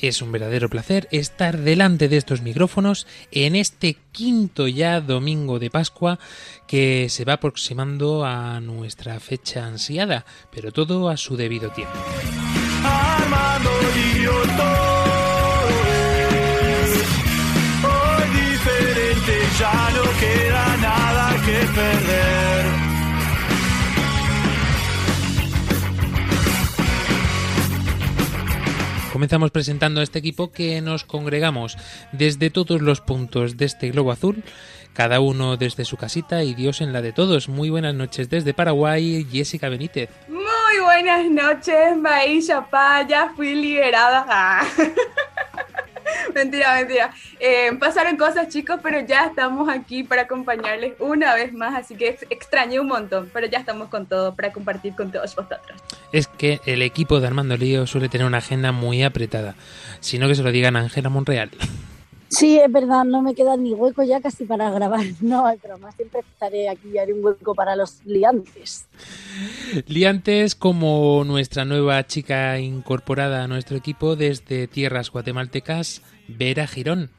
Es un verdadero placer estar delante de estos micrófonos en este quinto ya domingo de Pascua que se va aproximando a nuestra fecha ansiada, pero todo a su debido tiempo. Hoy diferente, ya no queda nada que perder. Comenzamos presentando a este equipo que nos congregamos desde todos los puntos de este globo azul, cada uno desde su casita y Dios en la de todos. Muy buenas noches desde Paraguay, Jessica Benítez. Muy buenas noches, Maísa Pa, ya fui liberada. Mentira, mentira. Eh, pasaron cosas, chicos, pero ya estamos aquí para acompañarles una vez más, así que ex- extrañé un montón, pero ya estamos con todo para compartir con todos vosotros. Es que el equipo de Armando Lío suele tener una agenda muy apretada, sino que se lo digan a Ángela Monreal. Sí, es verdad, no me queda ni hueco ya casi para grabar. No, hay broma, siempre estaré aquí y haré un hueco para los liantes. Liantes como nuestra nueva chica incorporada a nuestro equipo desde tierras guatemaltecas, Vera Girón.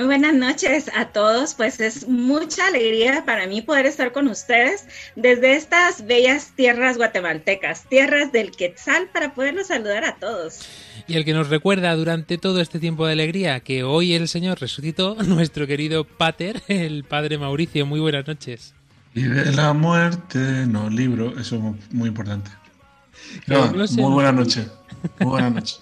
Muy buenas noches a todos, pues es mucha alegría para mí poder estar con ustedes desde estas bellas tierras guatemaltecas, tierras del Quetzal, para poderlos saludar a todos. Y el que nos recuerda durante todo este tiempo de alegría que hoy el Señor resucitó, nuestro querido Pater, el Padre Mauricio. Muy buenas noches. Y de la muerte, no, libro, eso es muy importante. No, No sé. muy buena noche. Muy buena noche.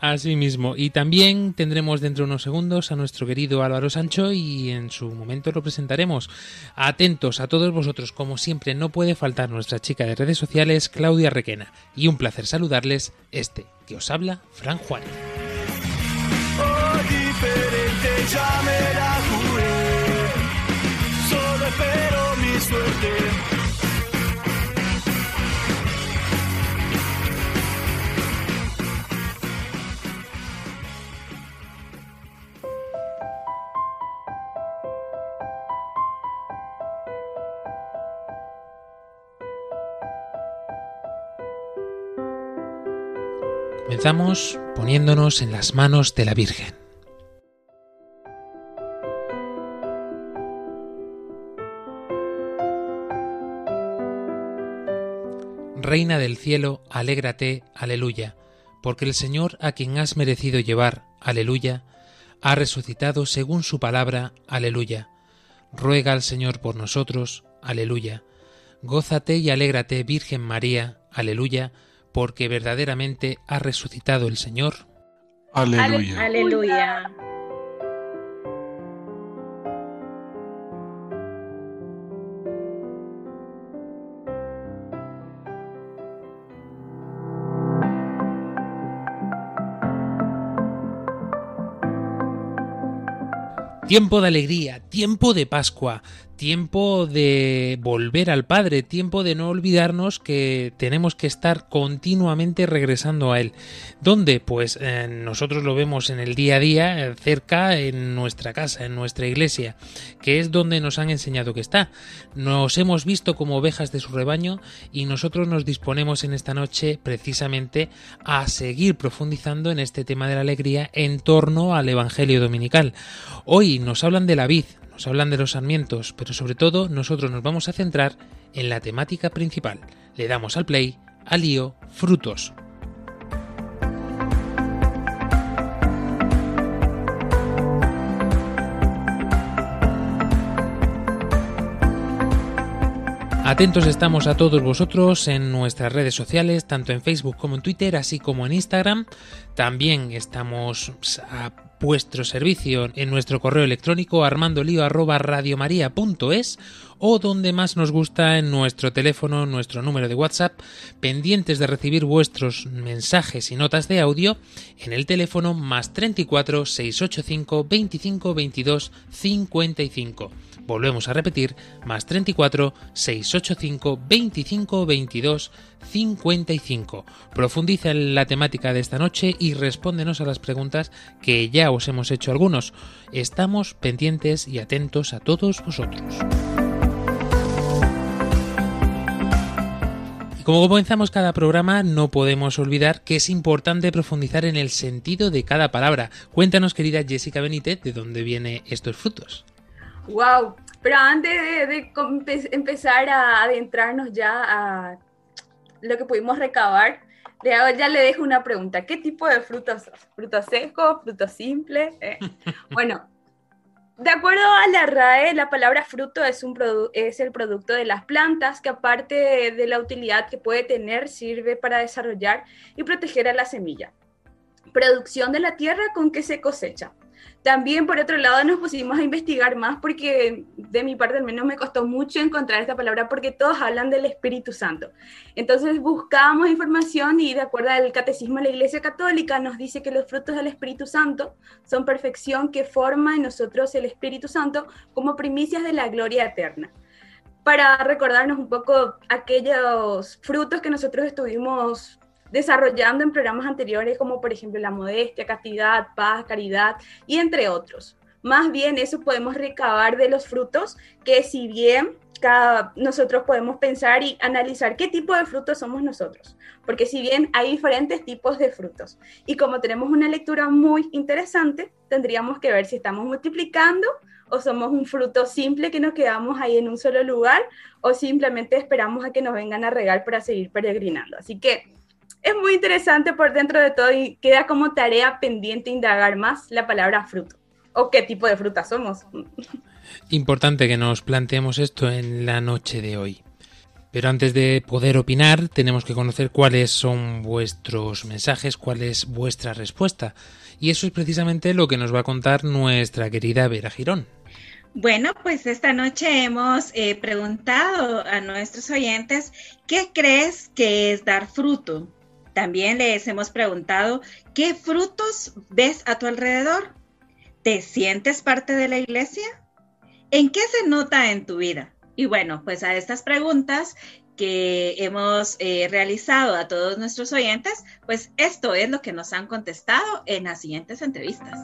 Así mismo. Y también tendremos dentro de unos segundos a nuestro querido Álvaro Sancho y en su momento lo presentaremos. Atentos a todos vosotros, como siempre, no puede faltar nuestra chica de redes sociales, Claudia Requena. Y un placer saludarles, este que os habla, Fran Juárez. Comenzamos poniéndonos en las manos de la Virgen. Reina del cielo, alégrate, aleluya, porque el Señor a quien has merecido llevar, aleluya, ha resucitado según su palabra, aleluya. Ruega al Señor por nosotros, aleluya. Gózate y alégrate, Virgen María, aleluya, porque verdaderamente ha resucitado el Señor. Aleluya. Aleluya. Tiempo de alegría, tiempo de Pascua, tiempo de volver al Padre, tiempo de no olvidarnos que tenemos que estar continuamente regresando a Él. ¿Dónde? Pues eh, nosotros lo vemos en el día a día, eh, cerca, en nuestra casa, en nuestra iglesia, que es donde nos han enseñado que está. Nos hemos visto como ovejas de su rebaño y nosotros nos disponemos en esta noche precisamente a seguir profundizando en este tema de la alegría en torno al Evangelio Dominical. Hoy nos hablan de la vid, nos hablan de los sarmientos, pero sobre todo nosotros nos vamos a centrar en la temática principal. Le damos al play, al lío, frutos. Atentos estamos a todos vosotros en nuestras redes sociales, tanto en Facebook como en Twitter, así como en Instagram. También estamos a vuestro servicio en nuestro correo electrónico armandolio@radiomaria.es o donde más nos gusta en nuestro teléfono, nuestro número de WhatsApp, pendientes de recibir vuestros mensajes y notas de audio en el teléfono más 34 685 25 22 55. Volvemos a repetir, más 34 685 25 22 55. Profundiza en la temática de esta noche y respóndenos a las preguntas que ya os hemos hecho algunos. Estamos pendientes y atentos a todos vosotros. Como comenzamos cada programa, no podemos olvidar que es importante profundizar en el sentido de cada palabra. Cuéntanos, querida Jessica Benítez, de dónde vienen estos frutos. Wow, pero antes de, empezar a adentrarnos ya a lo que pudimos recabar, le hago- ya le dejo una pregunta. ¿Qué tipo de frutos sos? ¿Fruto seco? ¿Fruto simple? Eh, Bueno, de acuerdo a la RAE, la palabra fruto es, un es el producto de las plantas que aparte de, de la utilidad que puede tener, sirve para desarrollar y proteger a la semilla. Producción de la tierra con que se cosecha. También, por otro lado, nos pusimos a investigar más porque de mi parte al menos me costó mucho encontrar esta palabra porque todos hablan del Espíritu Santo. Entonces buscábamos información y de acuerdo al Catecismo de la Iglesia Católica nos dice que los frutos del Espíritu Santo son perfección que forma en nosotros el Espíritu Santo como primicias de la gloria eterna. Para recordarnos un poco aquellos frutos que nosotros estuvimos desarrollando en programas anteriores, como por ejemplo la modestia, castidad, paz, caridad y entre otros. Más bien eso podemos recabar de los frutos que si bien nosotros podemos pensar y analizar qué tipo de frutos somos nosotros, porque si bien hay diferentes tipos de frutos y como tenemos una lectura muy interesante, tendríamos que ver si estamos multiplicando o somos un fruto simple que nos quedamos ahí en un solo lugar o simplemente esperamos a que nos vengan a regar para seguir peregrinando. Así que es muy interesante por dentro de todo y queda como tarea pendiente indagar más la palabra fruto o qué tipo de fruta somos. Importante que nos planteemos esto en la noche de hoy. Pero antes de poder opinar, tenemos que conocer cuáles son vuestros mensajes, cuál es vuestra respuesta. Y eso es precisamente lo que nos va a contar nuestra querida Vera Girón. Bueno, pues esta noche hemos eh, preguntado a nuestros oyentes qué crees que es dar fruto. También les hemos preguntado qué frutos ves a tu alrededor. ¿Te sientes parte de la iglesia? ¿En qué se nota en tu vida? Y bueno, pues a estas preguntas que hemos eh, realizado a todos nuestros oyentes, pues esto es lo que nos han contestado en las siguientes entrevistas.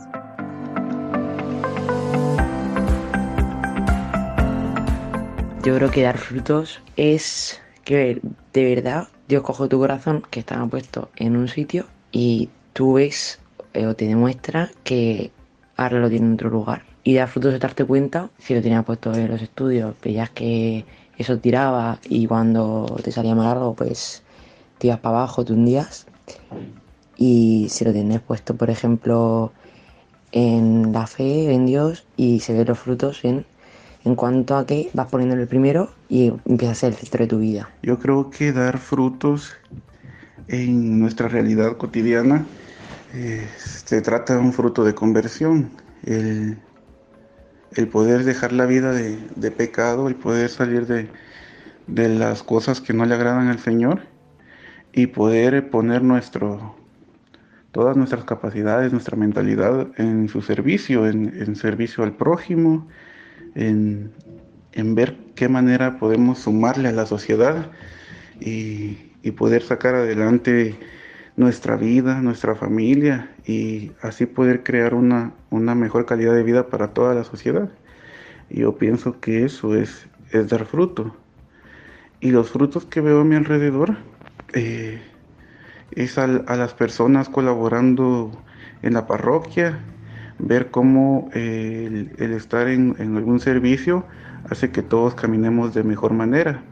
Yo creo que dar frutos es que de verdad Dios coge tu corazón que estaba puesto en un sitio y tú ves eh, o te demuestra que ahora lo tiene en otro lugar. Y dar frutos es darte cuenta, si lo tenías puesto en los estudios, veías que eso tiraba y cuando te salía mal algo, pues te ibas para abajo, te hundías. Y si lo tienes puesto, por ejemplo, en la fe, en Dios, y se ven los frutos en, en cuanto a que vas poniendo el primero y empieza a ser el centro de tu vida. Yo creo que dar frutos en nuestra realidad cotidiana eh, se trata de un fruto de conversión. El, poder dejar la vida de, pecado, el poder salir de, las cosas que no le agradan al Señor y poder poner nuestro, todas nuestras capacidades, nuestra mentalidad en su servicio, en servicio al prójimo, en, en, ver qué manera podemos sumarle a la sociedad y, y poder sacar adelante nuestra vida, nuestra familia y así poder crear una, una mejor calidad de vida para toda la sociedad. Yo pienso que eso es, es dar fruto. Y los frutos que veo a mi alrededor eh, es a, a, las personas colaborando en la parroquia, ver cómo eh, el, estar en, en algún servicio hace que todos caminemos de mejor manera.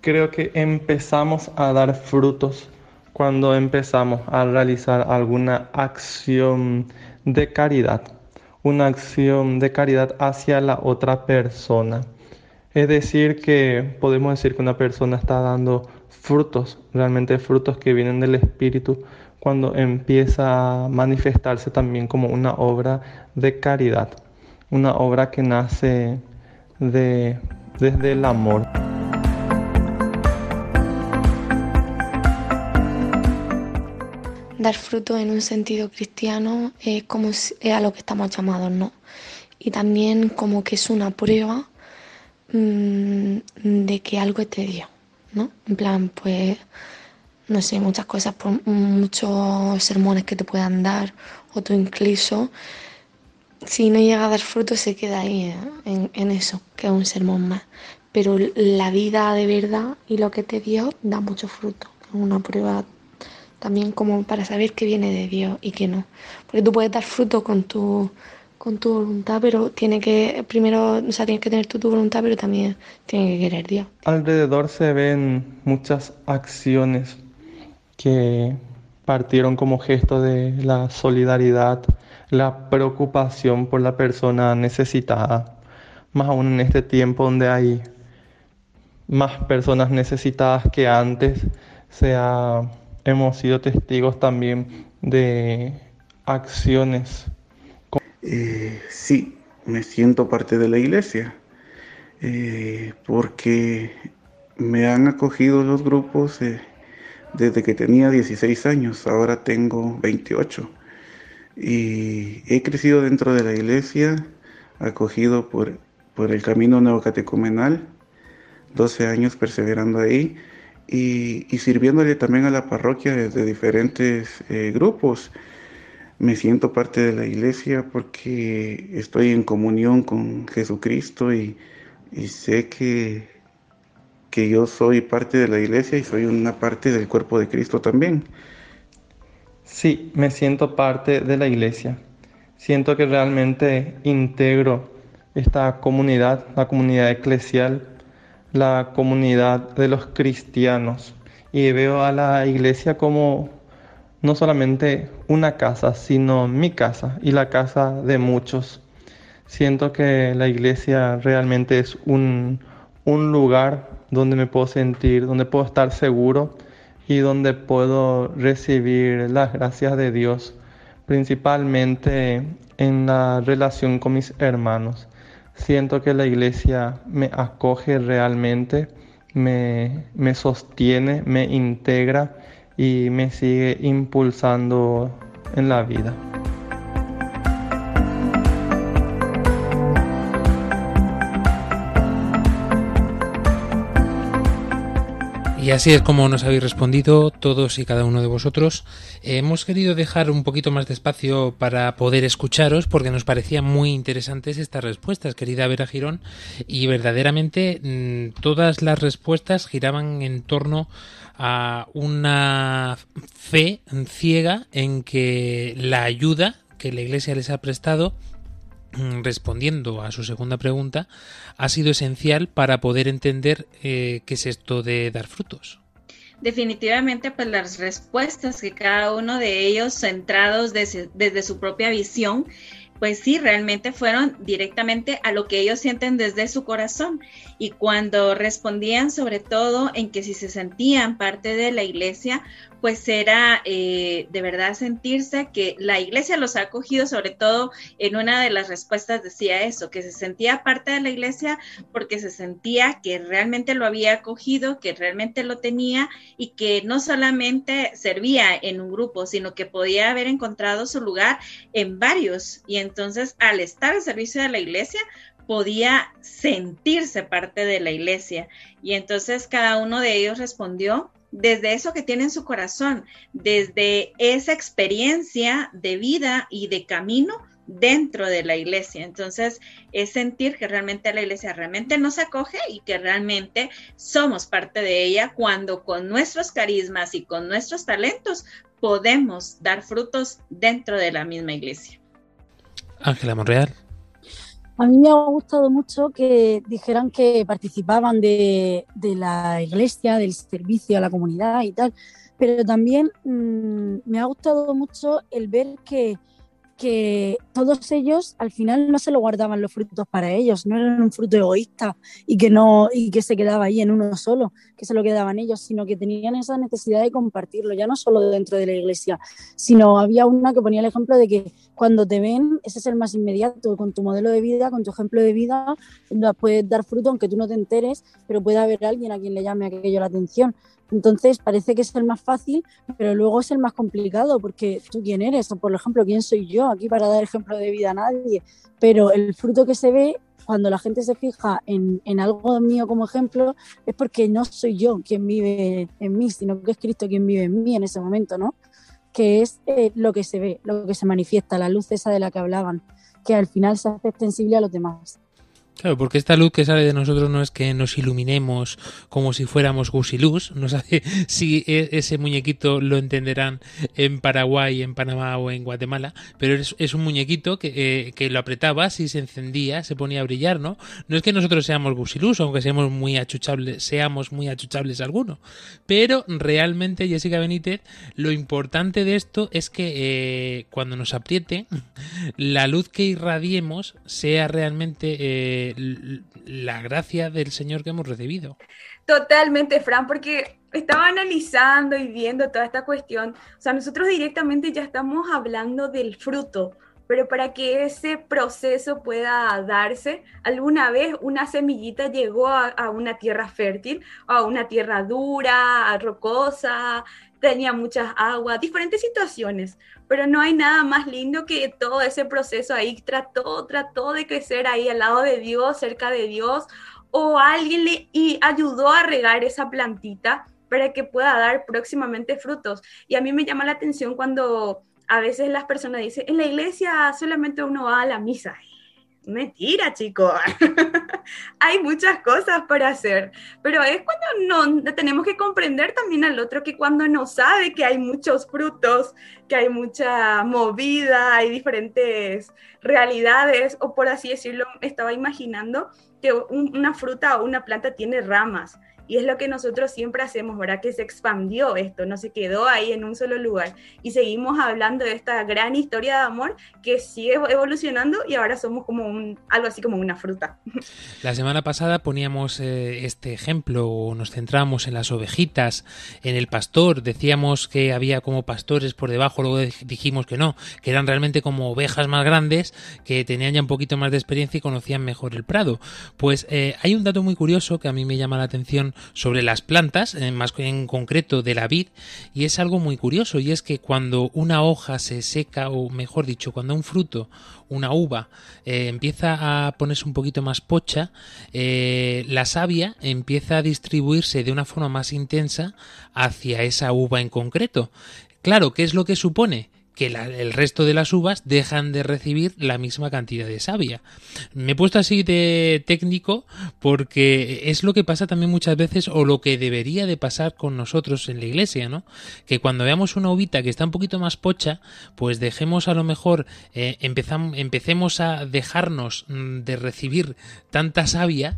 Creo que empezamos a dar frutos cuando empezamos a realizar alguna acción de caridad, una acción de caridad hacia la otra persona. Es decir, que podemos decir que una persona está dando frutos, realmente frutos que vienen del Espíritu, cuando empieza a manifestarse también como una obra de caridad, una obra que nace de, desde el amor. Dar fruto en un sentido cristiano es como es a lo que estamos llamados, ¿no? Y también como que es una prueba mmm, de que algo es de Dios, ¿no? En plan, pues, no sé, muchas cosas, por muchos sermones que te puedan dar, o tú incluso, si no llega a dar fruto, se queda ahí ¿eh? en, eso, que es un sermón más. Pero la vida de verdad y lo que te dio da mucho fruto, es una prueba también como para saber qué viene de Dios y qué no. Porque tú puedes dar fruto con tu, con tu voluntad, pero tiene que, primero, o sea, tienes que tener tu, tu voluntad, pero también tiene que querer Dios. Alrededor se ven muchas acciones que partieron como gesto de la solidaridad, la preocupación por la persona necesitada, más aún en este tiempo donde hay más personas necesitadas que antes, se ha hemos sido testigos también de acciones. Eh, sí, me siento parte de la iglesia, eh, porque me han acogido los grupos eh, desde que tenía 16 años, ahora tengo 28, y he crecido dentro de la iglesia, acogido por, por el camino neocatecumenal, 12 años perseverando ahí, y, sirviéndole también a la parroquia desde diferentes eh, grupos. Me siento parte de la iglesia porque estoy en comunión con Jesucristo y, sé que, que yo soy parte de la iglesia y soy una parte del cuerpo de Cristo también. Sí, me siento parte de la iglesia. Siento que realmente integro esta comunidad, la comunidad eclesial, la comunidad de los cristianos y veo a la iglesia como no solamente una casa, sino mi casa y la casa de muchos. Siento que la iglesia realmente es un, un lugar donde me puedo sentir, donde puedo estar seguro y donde puedo recibir las gracias de Dios, principalmente en la relación con mis hermanos. Siento que la iglesia me acoge realmente, me, me sostiene, me integra y me sigue impulsando en la vida. Y así es como nos habéis respondido todos y cada uno de vosotros. hemos querido dejar un poquito más de espacio para poder escucharos porque nos parecían muy interesantes estas respuestas, querida Vera Girón, y verdaderamente mm, todas las respuestas giraban en torno a una fe ciega en que la ayuda que la Iglesia les ha prestado respondiendo a su segunda pregunta, ha sido esencial para poder entender eh, qué es esto de dar frutos. Definitivamente, pues las respuestas que cada uno de ellos, centrados desde, desde su propia visión, pues sí, realmente fueron directamente a lo que ellos sienten desde su corazón. Y cuando respondían sobre todo en que si se sentían parte de la iglesia, pues era eh, de verdad sentirse que la iglesia los ha acogido, sobre todo en una de las respuestas decía eso, que se sentía parte de la iglesia porque se sentía que realmente lo había acogido, que realmente lo tenía y que no solamente servía en un grupo, sino que podía haber encontrado su lugar en varios. Y entonces al estar al servicio de la iglesia, podía sentirse parte de la iglesia. Y entonces cada uno de ellos respondió desde eso que tiene en su corazón, desde esa experiencia de vida y de camino dentro de la iglesia. Entonces, es sentir que realmente la iglesia realmente nos acoge y que realmente somos parte de ella cuando con nuestros carismas y con nuestros talentos podemos dar frutos dentro de la misma iglesia. Ángela Monreal. A mí me ha gustado mucho que dijeran que participaban de, la iglesia, del servicio a la comunidad y tal, pero también mm, me ha gustado mucho el ver que que todos ellos al final no se lo guardaban los frutos para ellos, no eran un fruto egoísta y que no y que se quedaba ahí en uno solo, que se lo quedaban ellos, sino que tenían esa necesidad de compartirlo, ya no solo dentro de la iglesia, sino había una que ponía el ejemplo de que cuando te ven, ese es el más inmediato, con tu modelo de vida, con tu ejemplo de vida, puedes dar fruto aunque tú no te enteres, pero puede haber alguien a quien le llame aquello la atención. Entonces parece que es el más fácil, pero luego es el más complicado, porque tú quién eres, o por ejemplo, quién soy yo aquí para dar ejemplo de vida a nadie. Pero el fruto que se ve cuando la gente se fija en, algo mío como ejemplo, es porque no soy yo quien vive en mí, sino que es Cristo quien vive en mí en ese momento, ¿no? Que es eh, lo que se ve, lo que se manifiesta, la luz esa de la que hablaban, que al final se hace extensible a los demás. Claro, porque esta luz que sale de nosotros no es que nos iluminemos como si fuéramos gusiluz, no sé si e, ese muñequito lo entenderán en Paraguay, en Panamá o en Guatemala, pero es, un muñequito que, eh, que, lo apretabas y se encendía, se ponía a brillar, ¿no? No es que nosotros seamos gusiluz, aunque seamos muy achuchables, seamos muy achuchables alguno, pero realmente, Jessica Benítez, lo importante de esto es que eh, cuando nos apriete, la luz que irradiemos sea realmente... Eh, la gracia del Señor que hemos recibido. Totalmente, Fran, porque estaba analizando y viendo toda esta cuestión. O sea, nosotros directamente ya estamos hablando del fruto, pero para que ese proceso pueda darse, alguna vez una semillita llegó a, una tierra fértil, a una tierra dura, rocosa, tenía muchas aguas, diferentes situaciones pero no hay nada más lindo que todo ese proceso ahí trató, trató de crecer ahí al lado de Dios, cerca de Dios, o alguien le y ayudó a regar esa plantita para que pueda dar próximamente frutos. Y a mí me llama la atención cuando a veces las personas dicen, en la iglesia solamente uno va a la misa. Mentira, chicos. Hay muchas cosas para hacer, pero es cuando no tenemos que comprender también al otro que cuando no sabe que hay muchos frutos, que hay mucha movida, hay diferentes realidades, o por así decirlo, estaba imaginando que una fruta o una planta tiene ramas y es lo que nosotros siempre hacemos, ¿verdad? Que se expandió esto, no se quedó ahí en un solo lugar. Y seguimos hablando de esta gran historia de amor que sigue evolucionando y ahora somos como un, algo así como una fruta. La semana pasada poníamos eh, este ejemplo, nos centramos en las ovejitas, en el pastor, decíamos que había como pastores por debajo, luego dijimos que no, que eran realmente como ovejas más grandes, que tenían ya un poquito más de experiencia y conocían mejor el prado. Pues eh, hay un dato muy curioso que a mí me llama la atención sobre las plantas, eh, más en concreto de la vid, y es algo muy curioso, y es que cuando una hoja se seca, o mejor dicho, cuando un fruto, una uva, eh, empieza a ponerse un poquito más pocha, eh, la savia empieza a distribuirse de una forma más intensa hacia esa uva en concreto. Claro, ¿qué es lo que supone? Que el resto de las uvas dejan de recibir la misma cantidad de savia. Me he puesto así de técnico porque es lo que pasa también muchas veces o lo que debería de pasar con nosotros en la iglesia, ¿no? Que cuando veamos una uvita que está un poquito más pocha, pues dejemos a lo mejor, eh, empecemos a dejarnos mm, de recibir tanta savia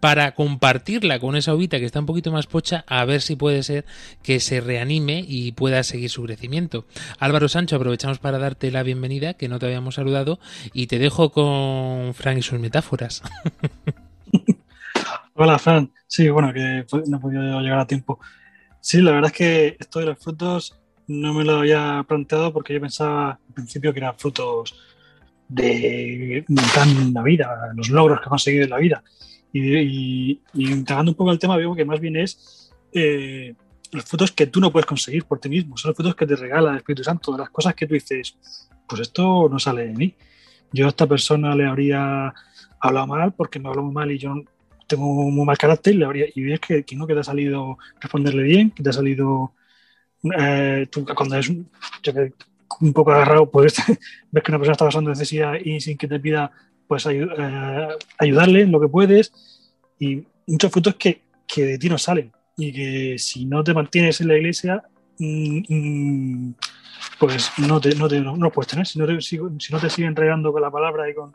para compartirla con esa uvita que está un poquito más pocha a ver si puede ser que se reanime y pueda seguir su crecimiento. Álvaro Sancho aprovechamos para darte la bienvenida, que no te habíamos saludado, y te dejo con Frank y sus metáforas. Hola, Fran. Sí, bueno, que no he podido llegar a tiempo. Sí, la verdad es que esto de los frutos no me lo había planteado porque yo pensaba al principio que eran frutos de la vida, los logros que he conseguido en la vida. Y, y, un poco el tema, veo que más bien es eh, los frutos que tú no puedes conseguir por ti mismo, son los frutos que te regala el Espíritu Santo, las cosas que tú dices, pues esto no sale de mí. Yo a esta persona le habría hablado mal porque me habló muy mal y yo tengo muy mal carácter y, le habría, y ves que, que, no que te ha salido responderle bien, que te ha salido eh, tú, cuando es un poco agarrado, pues ves que una persona está pasando necesidad y sin que te pida, pues eh, ayudarle en lo que puedes y muchos frutos que, que de ti no salen y que si no te mantienes en la iglesia, mm, mm, pues no, te, no, te, no, puedes tener. Si no, te, si, no te siguen regando con la palabra y con...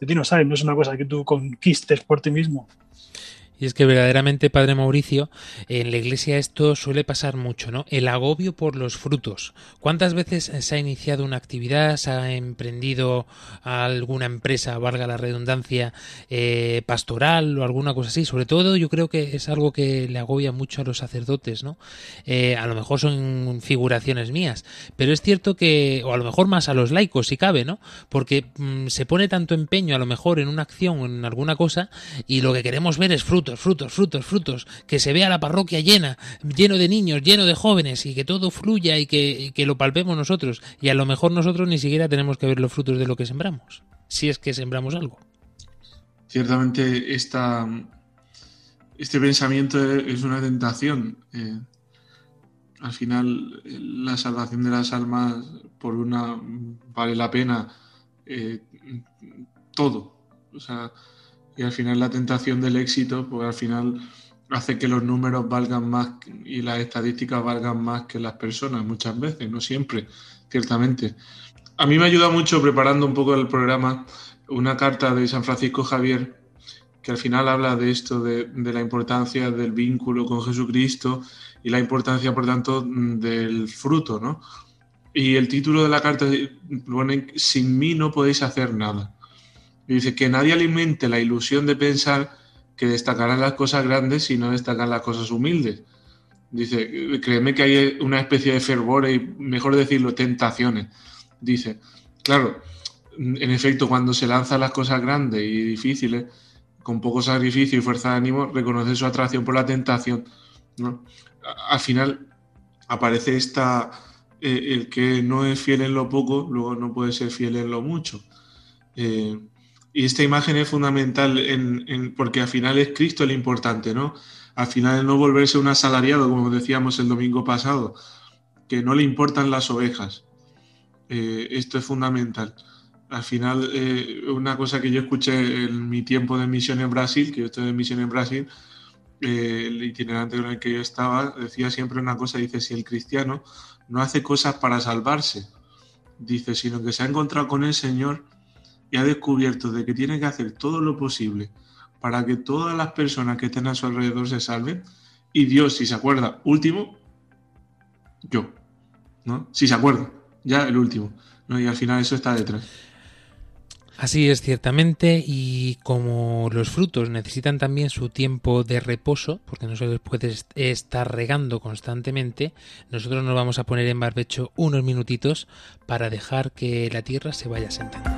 De ti no sabes, no es una cosa que tú conquistes por ti mismo. Y es que verdaderamente, Padre Mauricio, en la iglesia esto suele pasar mucho, ¿no? El agobio por los frutos. ¿Cuántas veces se ha iniciado una actividad, se ha emprendido alguna empresa, valga la redundancia, eh, pastoral o alguna cosa así? Sobre todo yo creo que es algo que le agobia mucho a los sacerdotes, ¿no? Eh, a lo mejor son figuraciones mías, pero es cierto que, o a lo mejor más a los laicos si cabe, ¿no? Porque mm, se pone tanto empeño a lo mejor en una acción o en alguna cosa y lo que queremos ver es fruto frutos, frutos, frutos, que se vea la parroquia llena, lleno de niños, lleno de jóvenes y que todo fluya y que, lo palpemos nosotros. Y a lo mejor nosotros ni siquiera tenemos que ver los frutos de lo que sembramos, si es que sembramos algo. Ciertamente esta, este pensamiento es una tentación. Eh, al final la salvación de las almas por una vale la pena eh, todo. O sea, y al final la tentación del éxito, pues al final hace que los números valgan más y las estadísticas valgan más que las personas muchas veces, no siempre, ciertamente. A mí me ayuda mucho preparando un poco el programa una carta de San Francisco Javier que al final habla de esto, de, de la importancia del vínculo con Jesucristo y la importancia, por tanto, del fruto, ¿no? Y el título de la carta pone, sin mí no podéis hacer nada. Y dice que nadie alimente la ilusión de pensar que destacarán las cosas grandes y no destacan las cosas humildes. Dice, créeme que hay una especie de fervor y, mejor decirlo, tentaciones. Dice, claro, en efecto, cuando se lanzan las cosas grandes y difíciles, con poco sacrificio y fuerza de ánimo, reconoce su atracción por la tentación. Al final aparece esta, eh, el que no es fiel en lo poco, luego no puede ser fiel en lo mucho. Eh, y esta imagen es fundamental en, porque al final es Cristo el importante, ¿no? Al final no volverse un asalariado, como decíamos el domingo pasado, que no le importan las ovejas. Eh, esto es fundamental. Al final, eh, una cosa que yo escuché en mi tiempo de misión en Brasil, que yo estoy de misión en Brasil, eh, el itinerante con el que yo estaba decía siempre una cosa, dice, si el cristiano no hace cosas para salvarse, dice, sino que se ha encontrado con el Señor y ha descubierto de que tiene que hacer todo lo posible para que todas las personas que estén a su alrededor se salven. Y Dios, si se acuerda, último, yo. ¿no? Si se acuerda, ya el último. ¿no? Y al final eso está detrás. Así es, ciertamente, y como los frutos necesitan también su tiempo de reposo, porque no se les puede estar regando constantemente, nosotros nos vamos a poner en barbecho unos minutitos para dejar que la tierra se vaya sentando.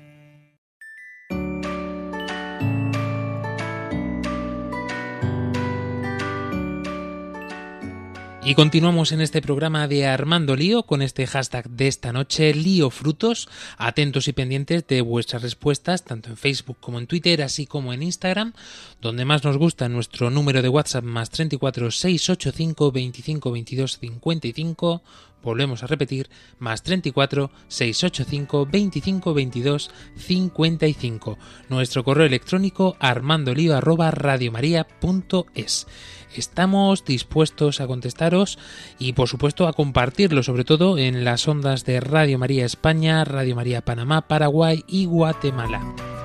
Y continuamos en este programa de Armando Lío con este hashtag de esta noche, Lío Frutos. Atentos y pendientes de vuestras respuestas, tanto en Facebook como en Twitter, así como en Instagram, donde más nos gusta nuestro número de WhatsApp más 34 685 25 22 55. Volvemos a repetir, más 34 685 25 22 55. Nuestro correo electrónico armandolío arroba radiomaria.es. Estamos dispuestos a contestaros y por supuesto a compartirlo sobre todo en las ondas de Radio María España, Radio María Panamá, Paraguay y Guatemala.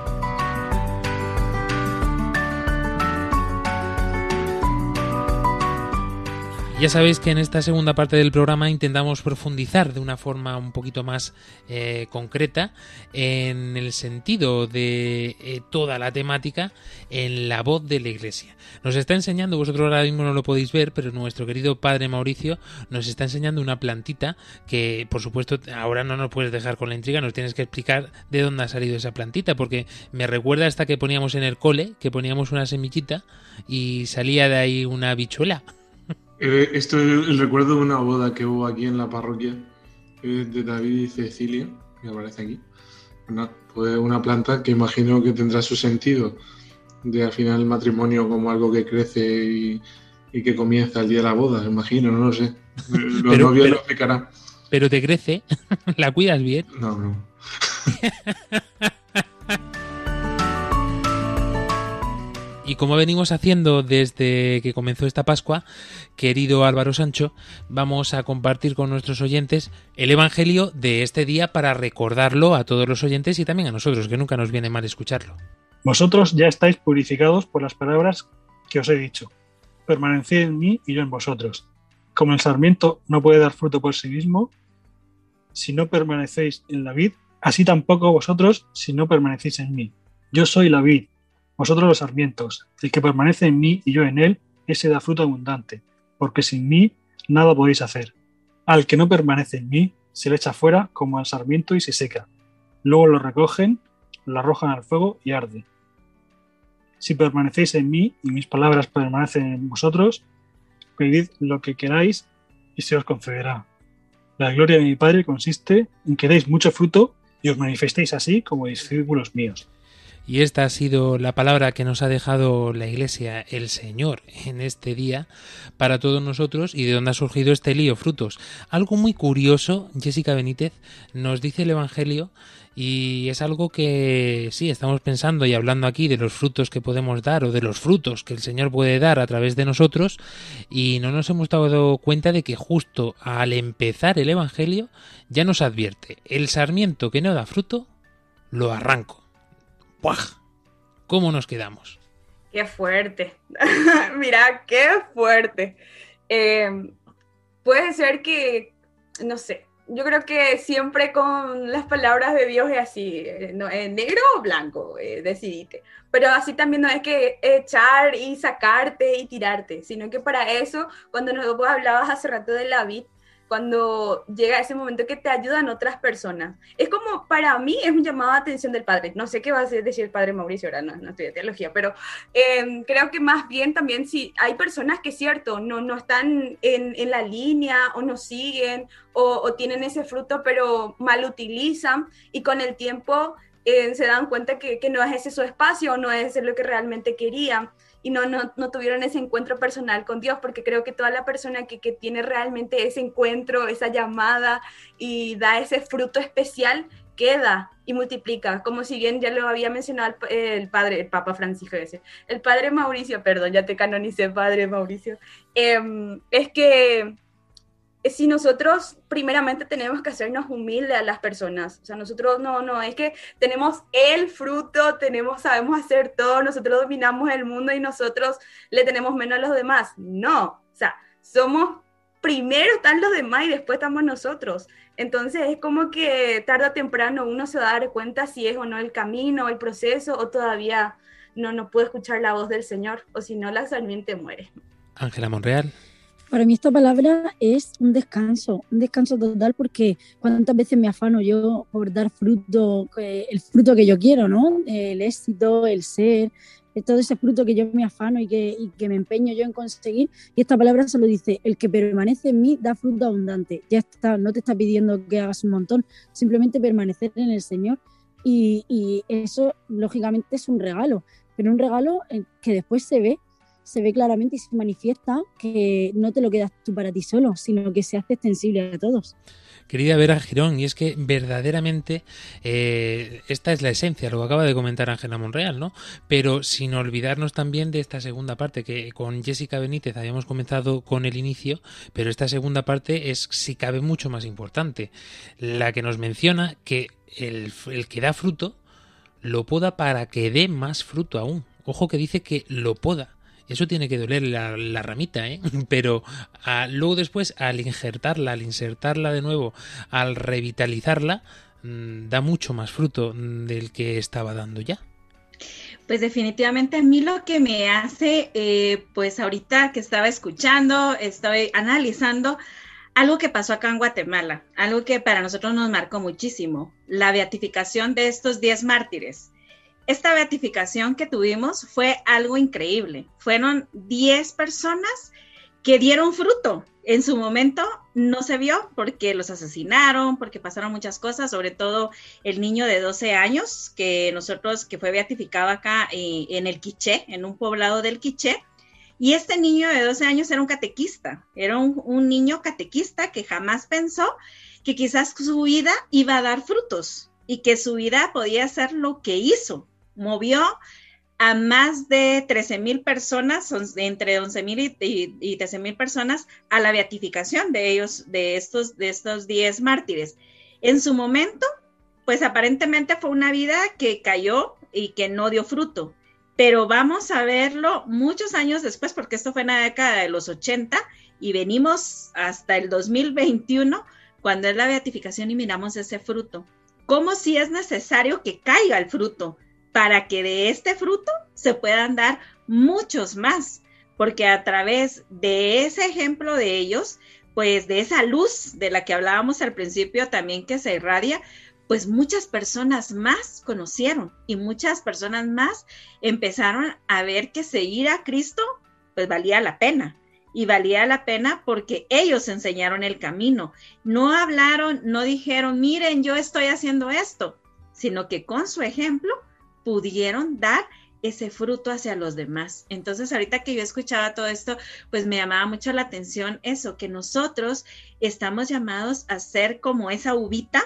Ya sabéis que en esta segunda parte del programa intentamos profundizar de una forma un poquito más eh, concreta en el sentido de eh, toda la temática en la voz de la Iglesia. Nos está enseñando, vosotros ahora mismo no lo podéis ver, pero nuestro querido Padre Mauricio nos está enseñando una plantita que, por supuesto, ahora no nos puedes dejar con la intriga, nos tienes que explicar de dónde ha salido esa plantita, porque me recuerda a esta que poníamos en el cole, que poníamos una semillita y salía de ahí una bichuela. Eh, esto es el recuerdo de una boda que hubo aquí en la parroquia eh, de David y Cecilia, me aparece aquí. Una, pues una planta que imagino que tendrá su sentido de al final el matrimonio como algo que crece y, y que comienza el día de la boda, imagino, no lo sé. Los Pero- novios pero- lo explicarán. Pero te crece, la cuidas bien. No, no. Y como venimos haciendo desde que comenzó esta Pascua, querido Álvaro Sancho, vamos a compartir con nuestros oyentes el Evangelio de este día para recordarlo a todos los oyentes y también a nosotros, que nunca nos viene mal escucharlo. Vosotros ya estáis purificados por las palabras que os he dicho. Permaneced en mí y yo en vosotros. Como el sarmiento no puede dar fruto por sí mismo, si no permanecéis en la vid, así tampoco vosotros si no permanecéis en mí. Yo soy la vid, vosotros los sarmientos. El que permanece en mí y yo en él, ese da fruto abundante, porque sin mí nada podéis hacer. Al que no permanece en mí, se le echa fuera como al sarmiento y se seca. Luego lo recogen, lo arrojan al fuego y arde. Si permanecéis en mí y mis palabras permanecen en vosotros, pedid lo que queráis y se os concederá. La gloria de mi Padre consiste en que deis mucho fruto y os manifestéis así como discípulos míos. Y esta ha sido la palabra que nos ha dejado la Iglesia, el Señor, en este día para todos nosotros y de dónde ha surgido este lío frutos. Algo muy curioso, Jessica Benítez, nos dice el Evangelio y es algo que sí, estamos pensando y hablando aquí de los frutos que podemos dar o de los frutos que el Señor puede dar a través de nosotros y no nos hemos dado cuenta de que justo al empezar el Evangelio ya nos advierte, el sarmiento que no da fruto, lo arranco. ¡Buah! ¿Cómo nos quedamos? Qué fuerte. Mira, qué fuerte. Eh, puede ser que, no sé, yo creo que siempre con las palabras de Dios es así, eh, no, eh, negro o blanco, eh, decidite. Pero así también no es que echar y sacarte y tirarte, sino que para eso, cuando nos hablabas hace rato de la vid, cuando llega ese momento que te ayudan otras personas. Es como, para mí, es un llamado de atención del padre. No sé qué va a decir el padre Mauricio, ahora no, no de teología, pero eh, creo que más bien también si hay personas que, cierto, no, no están en, en la línea o no siguen o, o, tienen ese fruto, pero mal utilizan y con el tiempo eh, se dan cuenta que, que, no es ese su espacio o no es lo que realmente querían y no, no, no, tuvieron ese encuentro personal con Dios, porque creo que toda la persona que, que, tiene realmente ese encuentro, esa llamada y da ese fruto especial, queda y multiplica, como si bien ya lo había mencionado el, padre, el Papa Francisco, ese, el padre Mauricio, perdón, ya te canonicé, padre Mauricio, eh, es que si nosotros primeramente tenemos que hacernos humildes a las personas, o sea, nosotros no, no, es que tenemos el fruto, tenemos, sabemos hacer todo, nosotros dominamos el mundo y nosotros le tenemos menos a los demás, no, o sea, somos, primero están los demás y después estamos nosotros, entonces es como que tarde o temprano uno se va a dar cuenta si es o no el camino, el proceso, o todavía no, no puede escuchar la voz del Señor, o si no, la sarmiente muere. Ángela Monreal. Para mí esta palabra es un descanso, un descanso total porque cuántas veces me afano yo por dar fruto, eh, el fruto que yo quiero, ¿no? El éxito, el ser, todo ese fruto que yo me afano y que, me empeño yo en conseguir. Y esta palabra se lo dice, el que permanece en mí da fruto abundante. Ya está, no te está pidiendo que hagas un montón, simplemente permanecer en el Señor. Y, y eso, lógicamente, es un regalo, pero un regalo que después se ve se ve claramente y se manifiesta que no te lo quedas tú para ti solo, sino que se hace extensible a todos. Querida Vera Girón, y es que verdaderamente eh, esta es la esencia, lo acaba de comentar Ángela Monreal, ¿no? Pero sin olvidarnos también de esta segunda parte, que con Jessica Benítez habíamos comenzado con el inicio, pero esta segunda parte es, si cabe, mucho más importante. La que nos menciona que el, el que da fruto lo poda para que dé más fruto aún. Ojo que dice que lo poda eso tiene que doler la, ramita, ¿eh? Pero luego después, al injertarla, al insertarla de nuevo, al revitalizarla, mm, da mucho más fruto del que estaba dando ya. Pues definitivamente a mí lo que me hace, eh, pues ahorita que estaba escuchando, estoy analizando algo que pasó acá en Guatemala, algo que para nosotros nos marcó muchísimo, la beatificación de estos 10 mártires esta beatificación que tuvimos fue algo increíble. Fueron 10 personas que dieron fruto. En su momento no se vio porque los asesinaron, porque pasaron muchas cosas, sobre todo el niño de 12 años que nosotros, que fue beatificado acá eh, en el Quiché, en un poblado del Quiché. Y este niño de 12 años era un catequista, era un, un niño catequista que jamás pensó que quizás su vida iba a dar frutos y que su vida podía ser lo que hizo movió a más de 13 mil personas, entre 11 mil y, 13 mil personas, a la beatificación de ellos, de estos, de estos 10 mártires. En su momento, pues aparentemente fue una vida que cayó y que no dio fruto, pero vamos a verlo muchos años después, porque esto fue en la década de los 80 y venimos hasta el 2021, cuando es la beatificación y miramos ese fruto. Como si es necesario que caiga el fruto, para que de este fruto se puedan dar muchos más, porque a través de ese ejemplo de ellos, pues de esa luz de la que hablábamos al principio también que se irradia, pues muchas personas más conocieron y muchas personas más empezaron a ver que seguir a Cristo pues valía la pena. Y valía la pena porque ellos enseñaron el camino. No hablaron, no dijeron, miren, yo estoy haciendo esto, sino que con su ejemplo pudieron dar ese fruto hacia los demás. Entonces, ahorita que yo escuchaba todo esto, pues me llamaba mucho la atención eso, que nosotros estamos llamados a ser como esa uvita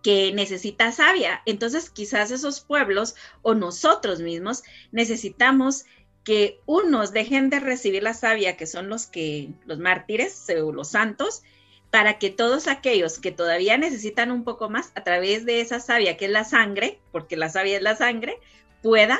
que necesita savia. Entonces, quizás esos pueblos o nosotros mismos necesitamos que unos dejen de recibir la savia, que son los que los mártires o los santos, para que todos aquellos que todavía necesitan un poco más a través de esa savia que es la sangre, porque la savia es la sangre, pueda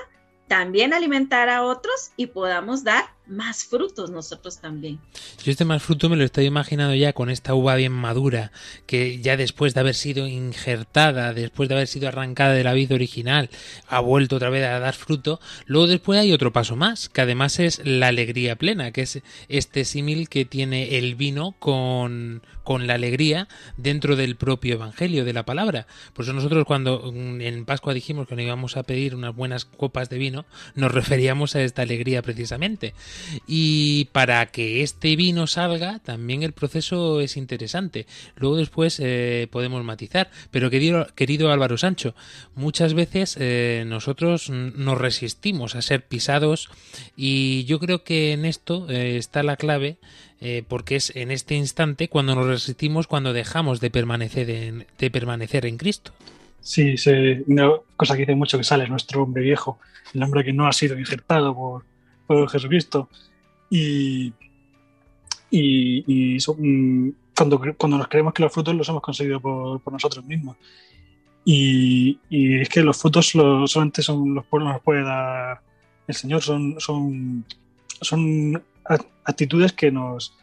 también alimentar a otros y podamos dar más frutos nosotros también. Yo este más fruto me lo estoy imaginando ya con esta uva bien madura, que ya después de haber sido injertada, después de haber sido arrancada de la vid original, ha vuelto otra vez a dar fruto. Luego después hay otro paso más, que además es la alegría plena, que es este símil que tiene el vino con, con la alegría dentro del propio evangelio de la palabra. Por eso nosotros cuando mm, en Pascua dijimos que nos íbamos a pedir unas buenas copas de vino, nos referíamos a esta alegría precisamente. Y para que este vino salga, también el proceso es interesante. Luego después eh, podemos matizar. Pero querido, querido Álvaro Sancho, muchas veces eh, nosotros nos resistimos a ser pisados y yo creo que en esto eh, está la clave porque es en este instante cuando nos resistimos, cuando dejamos de permanecer en, de permanecer en Cristo. Sí, una cosa que dice mucho que sale nuestro hombre viejo, el hombre que no ha sido injertado por, por Jesucristo. Y, y, mm, cuando, cuando nos creemos que los frutos los hemos conseguido por, por nosotros mismos. Y, y, es que los frutos solamente son, los, nos los puede dar el Señor, son, son, son actitudes que nos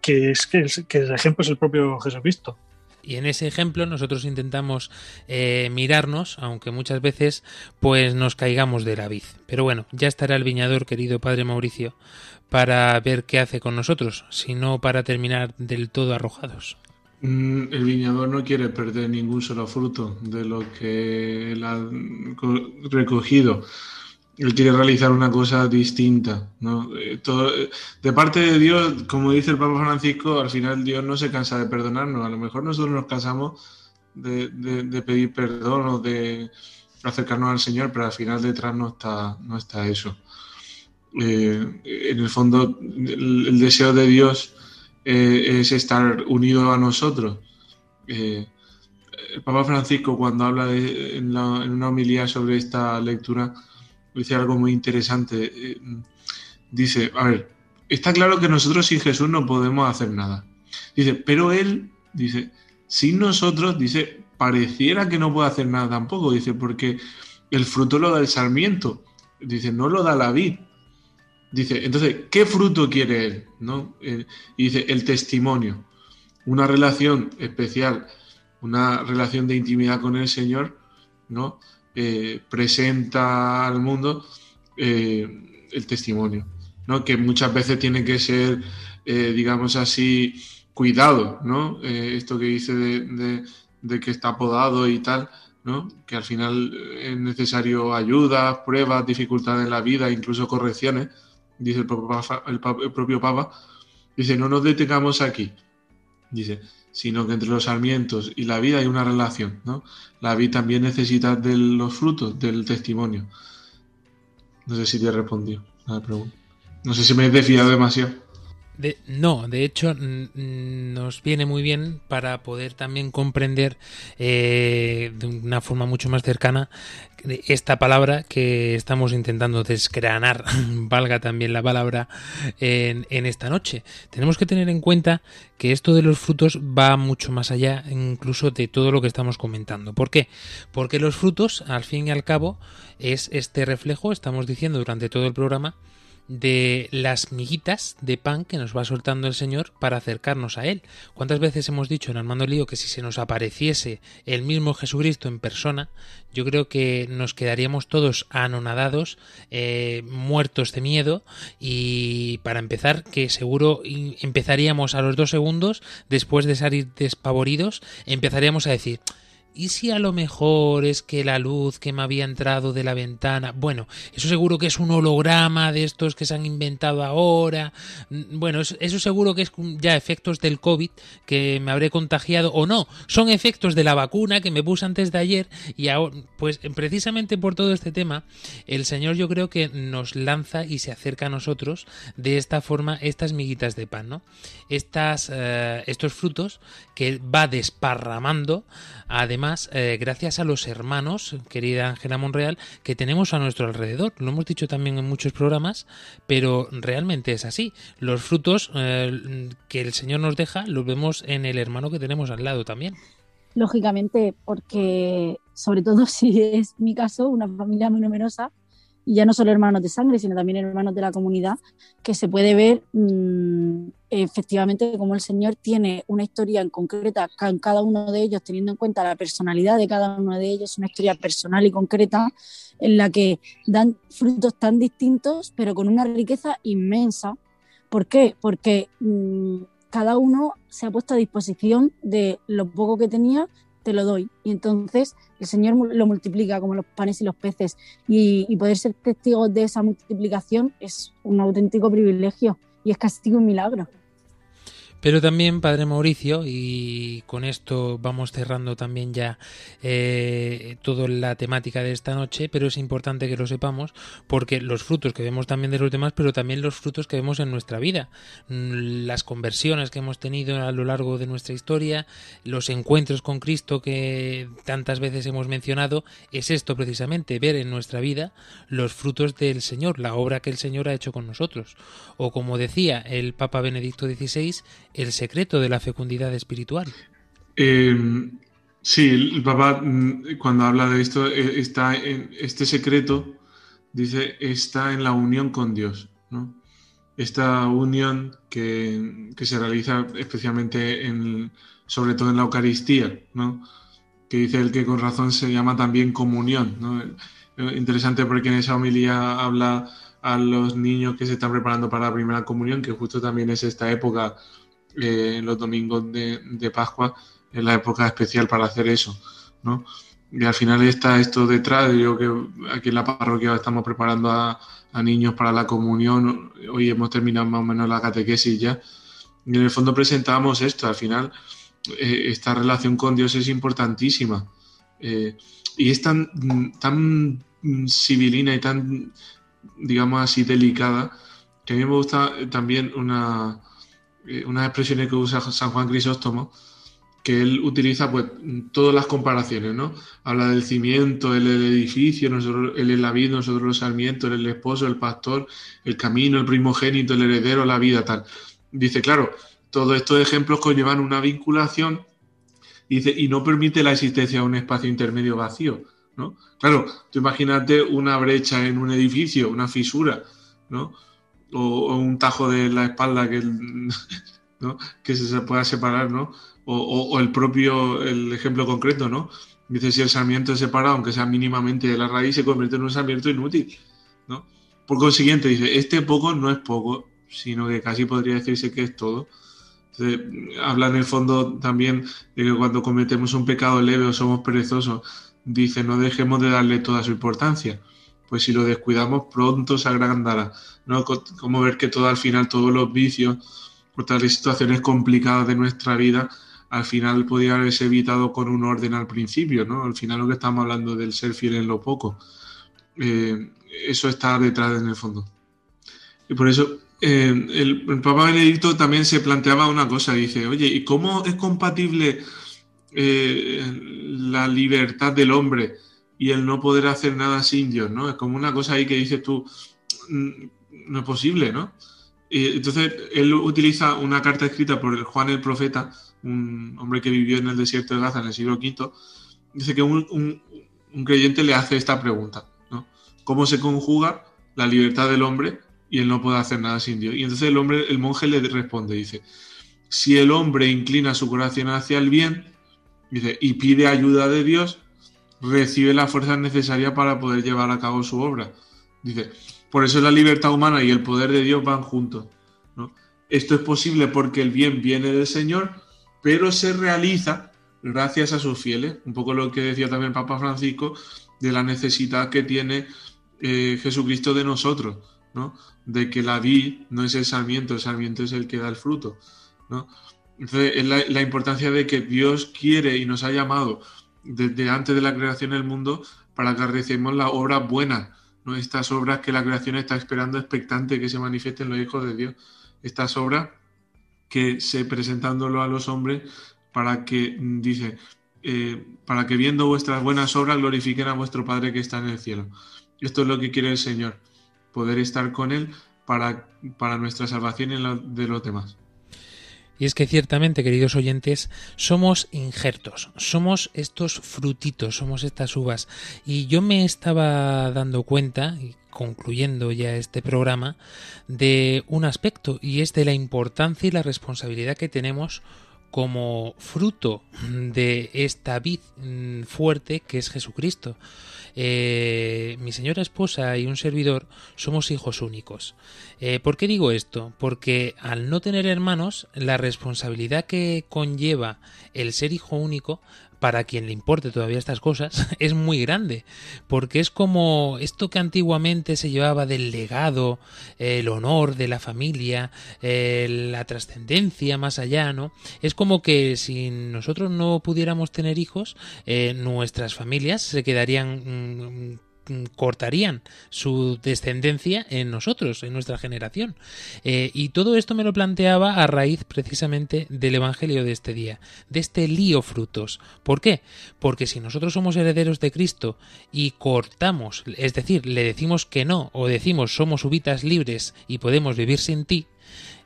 que es que, el, que el ejemplo es el propio Jesucristo. Y en ese ejemplo nosotros intentamos eh, mirarnos, aunque muchas veces pues nos caigamos de la vid. Pero bueno, ya estará el viñador, querido Padre Mauricio, para ver qué hace con nosotros, si no para terminar del todo arrojados. Mm, El viñador no quiere perder ningún solo fruto de lo que él ha co- recogido. Él quiere realizar una cosa distinta. ¿no? Eh, eh, de parte de Dios, como dice el Papa Francisco, al final Dios no se cansa de perdonarnos. A lo mejor nosotros nos cansamos de, pedir perdón o de acercarnos al Señor, pero al final detrás no está, no está eso. Eh, en el fondo, el, deseo de Dios es estar unido a nosotros. El Papa Francisco, cuando habla de- en, la- en una homilía sobre esta lectura, dice algo muy interesante. Eh, dice, a ver, está claro que nosotros sin Jesús no podemos hacer nada. Dice, pero Él, dice, sin nosotros, dice, pareciera que no puede hacer nada tampoco. Dice, porque el fruto lo da el sarmiento. Dice, no lo da la vid. Dice, entonces, ¿qué fruto quiere él? ¿No? Eh, y dice, el testimonio, una relación especial, una relación de intimidad con el Señor, ¿no? Eh, presenta al mundo eh, el testimonio, ¿no? Que muchas veces tiene que ser, eh, digamos así, cuidado, ¿no? Esto que dice de, de- que está podado y tal, ¿no? Que al final es necesario ayuda, pruebas, dificultades en la vida, incluso correcciones, dice el propio Papa, el el propio Papa, dice, no nos detengamos aquí, dice, sino que entre los sarmientos y la vida hay una relación, ¿no? La vida también necesita de los frutos, del testimonio. No sé si te he respondido a la pregunta. No sé si me he desviado demasiado. De- no, de hecho nos viene muy bien para poder también comprender eh, de una forma mucho más cercana esta palabra que estamos intentando desgranar, valga también la palabra, en, en esta noche. Tenemos que tener en cuenta que esto de los frutos va mucho más allá incluso de todo lo que estamos comentando. ¿Por qué? Porque los frutos, al fin y al cabo, es este reflejo, estamos diciendo durante todo el programa, de las miguitas de pan que nos va soltando el Señor para acercarnos a Él. ¿Cuántas veces hemos dicho en Armando Lío que si se nos apareciese el mismo Jesucristo en persona, yo creo que nos quedaríamos todos anonadados, eh, muertos de miedo y para empezar que seguro empezaríamos a los dos segundos, después de salir despavoridos, empezaríamos a decir... ¿Y si a lo mejor es que la luz que me había entrado de la ventana, bueno, eso seguro que es un holograma de estos que se han inventado ahora, Mm, bueno, eso, seguro que es ya efectos del COVID que me habré contagiado o no, son efectos de la vacuna que me puse antes de ayer y ahora, pues precisamente por todo este tema, el Señor yo creo que nos lanza y se acerca a nosotros de esta forma estas miguitas de pan, ¿no? Estas, eh, estos frutos que va desparramando, además, eh, gracias a los hermanos, querida Ángela Monreal, que tenemos a nuestro alrededor. Lo hemos dicho también en muchos programas, pero realmente es así. Los frutos eh, que el Señor nos deja los vemos en el hermano que tenemos al lado también. Lógicamente, porque sobre todo si es mi caso, una familia muy numerosa, y ya no solo hermanos de sangre, sino también hermanos de la comunidad, que se puede ver mm, efectivamente cómo el Señor tiene una historia en concreta con cada uno de ellos, teniendo en cuenta la personalidad de cada uno de ellos, una historia personal y concreta en la que dan frutos tan distintos, pero con una riqueza inmensa. ¿Por qué? Porque mm, cada uno se ha puesto a disposición de lo poco que tenía, te lo doy. Y entonces el Señor lo multiplica como los panes y los peces. Y, poder ser testigos de esa multiplicación es un auténtico privilegio y es casi un milagro. Pero también, Padre Mauricio, y con esto vamos cerrando también ya eh, toda la temática de esta noche, pero es importante que lo sepamos, porque los frutos que vemos también de los demás, pero también los frutos que vemos en nuestra vida, Mm, las conversiones que hemos tenido a lo largo de nuestra historia, los encuentros con Cristo que tantas veces hemos mencionado, es esto precisamente, ver en nuestra vida los frutos del Señor, la obra que el Señor ha hecho con nosotros. O como decía el Papa Benedicto XVI, el secreto de la fecundidad espiritual. Eh, sí, el Papa mm, cuando habla de esto eh, está este secreto dice está en la unión con Dios, ¿no? esta unión que, que se realiza especialmente en, sobre todo en la Eucaristía, ¿no? que dice el que con razón se llama también comunión. ¿no? Interesante porque en esa homilía habla a los niños que se están preparando para la primera comunión, que justo también es esta época, eh, los domingos de, de, Pascua, es la época especial para hacer eso. ¿no? Y al final está esto detrás, yo que aquí en la parroquia estamos preparando a, a niños para la comunión, hoy hemos terminado más o menos la catequesis ya, y en el fondo presentamos esto, al final eh, esta relación con Dios es importantísima. Eh, y es tan, tan civilina y tan, digamos así, delicada, que a mí me gusta también una, unas expresiones que usa San Juan Crisóstomo, que él utiliza pues todas las comparaciones, ¿no? Habla del cimiento, él el edificio, nosotros, él es la vida, nosotros los sarmientos, el esposo, el pastor, el camino, el primogénito, el heredero, la vida, tal. Dice, claro, todos estos ejemplos conllevan una vinculación dice, y no permite la existencia de un espacio intermedio vacío. ¿no? Claro, tú imagínate una brecha en un edificio, una fisura, ¿no? O, un tajo de la espalda que, se pueda separar, ¿no? O, el propio, el ejemplo concreto, ¿no? Dice, si el sarmiento es separado, aunque sea mínimamente de la raíz, se convierte en un sarmiento inútil, ¿no? Por consiguiente, dice, este poco no es poco, sino que casi podría decirse que es todo. Habla en el fondo también de que cuando cometemos un pecado leve o somos perezosos, dice, no dejemos de darle toda su importancia. Pues si lo descuidamos, pronto se agrandará. ¿no? Como ver que todo al final, todos los vicios, todas las situaciones complicadas de nuestra vida, al final podía haberse evitado con un orden al principio, ¿no? Al final lo que estamos hablando del ser fiel en lo poco. Eh, eso está detrás en el fondo. Y por eso eh, el, el, Papa Benedicto también se planteaba una cosa, dice, oye, ¿y cómo es compatible eh, la libertad del hombre y el no poder hacer nada sin Dios, ¿no? Es como una cosa ahí que dices tú, mm, no es posible, ¿no? Y entonces él utiliza una carta escrita por Juan el Profeta, un hombre que vivió en el desierto de Gaza en el siglo V, dice que un, un, un creyente le hace esta pregunta, ¿no? ¿Cómo se conjuga la libertad del hombre y él no puede hacer nada sin Dios? Y entonces el hombre, el monje le responde, dice, si el hombre inclina su corazón hacia el bien, dice, y pide ayuda de Dios, recibe las fuerzas necesarias para poder llevar a cabo su obra. Dice, por eso la libertad humana y el poder de Dios van juntos. Esto es posible porque el bien viene del Señor, pero se realiza gracias a sus fieles. Un poco lo que decía también Papa Francisco de la necesidad que tiene eh, Jesucristo de nosotros, ¿no? De que la vid no es el sarmiento, el sarmiento es el que da el fruto. Entonces, es la, la importancia de que Dios quiere y nos ha llamado desde antes de la creación del mundo para que recibamos las obras buenas, ¿no? estas obras que la creación está esperando expectante que se manifiesten los hijos de Dios, estas obras que se presentándolo a los hombres para que, dice, eh, para que viendo vuestras buenas obras glorifiquen a vuestro Padre que está en el cielo. Esto es lo que quiere el Señor, poder estar con Él para, para nuestra salvación y la de los demás. Y es que ciertamente, queridos oyentes, somos injertos, somos estos frutitos, somos estas uvas. Y yo me estaba dando cuenta, concluyendo ya este programa, de un aspecto, y es de la importancia y la responsabilidad que tenemos como fruto de esta vid fuerte que es Jesucristo. Eh, mi señora esposa y un servidor somos hijos únicos. Eh, ¿Por qué digo esto? Porque al no tener hermanos, la responsabilidad que conlleva el ser hijo único para quien le importe todavía estas cosas, es muy grande, porque es como esto que antiguamente se llevaba del legado, el honor de la familia, la trascendencia más allá, ¿no? Es como que si nosotros no pudiéramos tener hijos, eh, nuestras familias se quedarían mmm, cortarían su descendencia en nosotros, en nuestra generación. Eh, y todo esto me lo planteaba a raíz precisamente del Evangelio de este día, de este lío frutos. ¿Por qué? Porque si nosotros somos herederos de Cristo y cortamos, es decir, le decimos que no, o decimos somos ubitas libres y podemos vivir sin ti,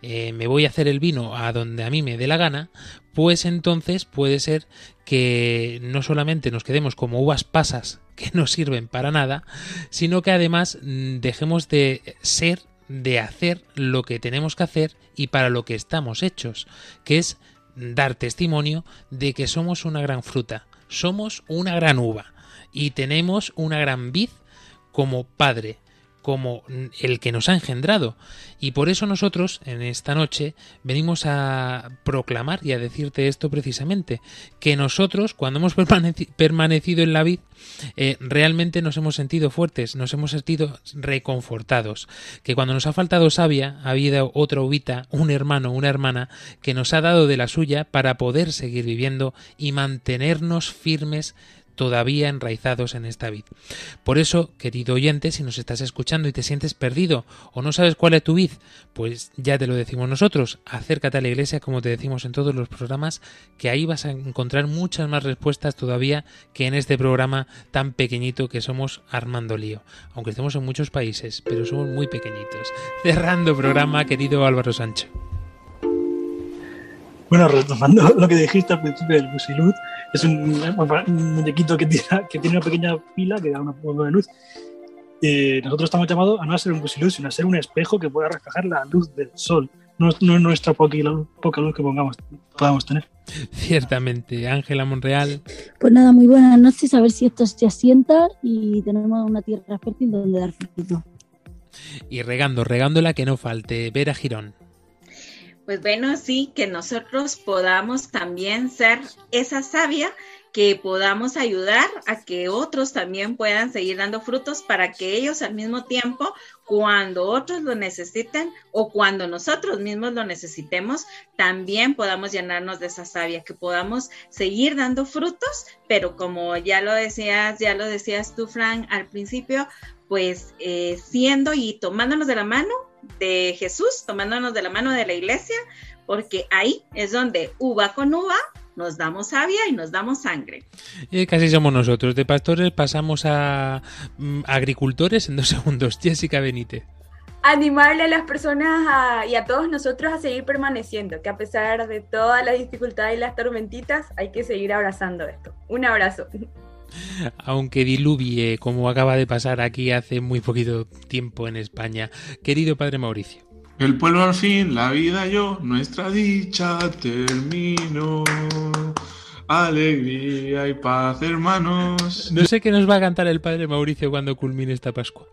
eh, me voy a hacer el vino a donde a mí me dé la gana, pues entonces puede ser que no solamente nos quedemos como uvas pasas que no sirven para nada, sino que además dejemos de ser de hacer lo que tenemos que hacer y para lo que estamos hechos, que es dar testimonio de que somos una gran fruta, somos una gran uva y tenemos una gran vid como padre, como el que nos ha engendrado. Y por eso nosotros, en esta noche, venimos a proclamar y a decirte esto precisamente, que nosotros, cuando hemos permanecido en la vid, eh, realmente nos hemos sentido fuertes, nos hemos sentido reconfortados, que cuando nos ha faltado savia, ha habido otra uvita, un hermano, una hermana, que nos ha dado de la suya para poder seguir viviendo y mantenernos firmes todavía enraizados en esta vid. Por eso, querido oyente, si nos estás escuchando y te sientes perdido o no sabes cuál es tu vid, pues ya te lo decimos nosotros, acércate a la iglesia como te decimos en todos los programas, que ahí vas a encontrar muchas más respuestas todavía que en este programa tan pequeñito que somos Armando Lío, aunque estemos en muchos países, pero somos muy pequeñitos. Cerrando programa, querido Álvaro Sancho. Bueno, retomando lo que dijiste al principio del Busilud, es un, muñequito que, que tiene una pequeña pila que da una poco de luz. Eh, nosotros estamos llamados a no ser un Busilud, sino a ser un espejo que pueda reflejar la luz del sol. No, es nuestra poca, poca luz que pongamos, podamos tener. Ciertamente, Ángela Monreal. Pues nada, muy buenas noches, a ver si esto se asienta y tenemos una tierra fértil donde dar fruto. Y regando, regándola que no falte. Vera Girón pues bueno, sí, que nosotros podamos también ser esa savia que podamos ayudar a que otros también puedan seguir dando frutos para que ellos al mismo tiempo, cuando otros lo necesiten o cuando nosotros mismos lo necesitemos, también podamos llenarnos de esa savia, que podamos seguir dando frutos, pero como ya lo decías, ya lo decías tú, Frank, al principio, pues eh, siendo y tomándonos de la mano de Jesús, tomándonos de la mano de la iglesia, porque ahí es donde uva con uva nos damos savia y nos damos sangre. Y casi somos nosotros. De pastores pasamos a mm, agricultores en dos segundos. Jessica Benítez. Animarle a las personas y a todos nosotros a seguir permaneciendo, que a pesar de todas las dificultades y las tormentitas, hay que seguir abrazando esto. Un abrazo. Aunque diluvie como acaba de pasar aquí hace muy poquito tiempo en España. Querido Padre Mauricio. El pueblo al fin, la vida yo, nuestra dicha termino. Alegría y paz, hermanos. No sé qué nos va a cantar el Padre Mauricio cuando culmine esta Pascua.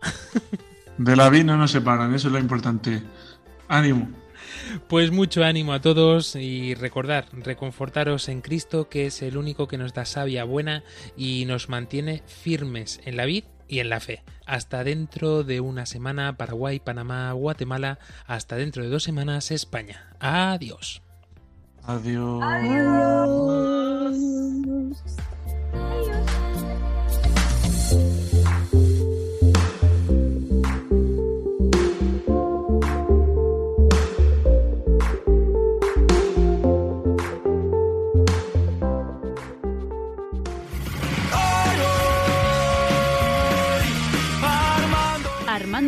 De la vida no nos separan, eso es lo importante. Ánimo. Pues mucho ánimo a todos y recordar, reconfortaros en Cristo, que es el único que nos da sabia buena y nos mantiene firmes en la vida y en la fe. Hasta dentro de una semana, Paraguay, Panamá, Guatemala. Hasta dentro de dos semanas, España. Adiós. Adiós. Adiós.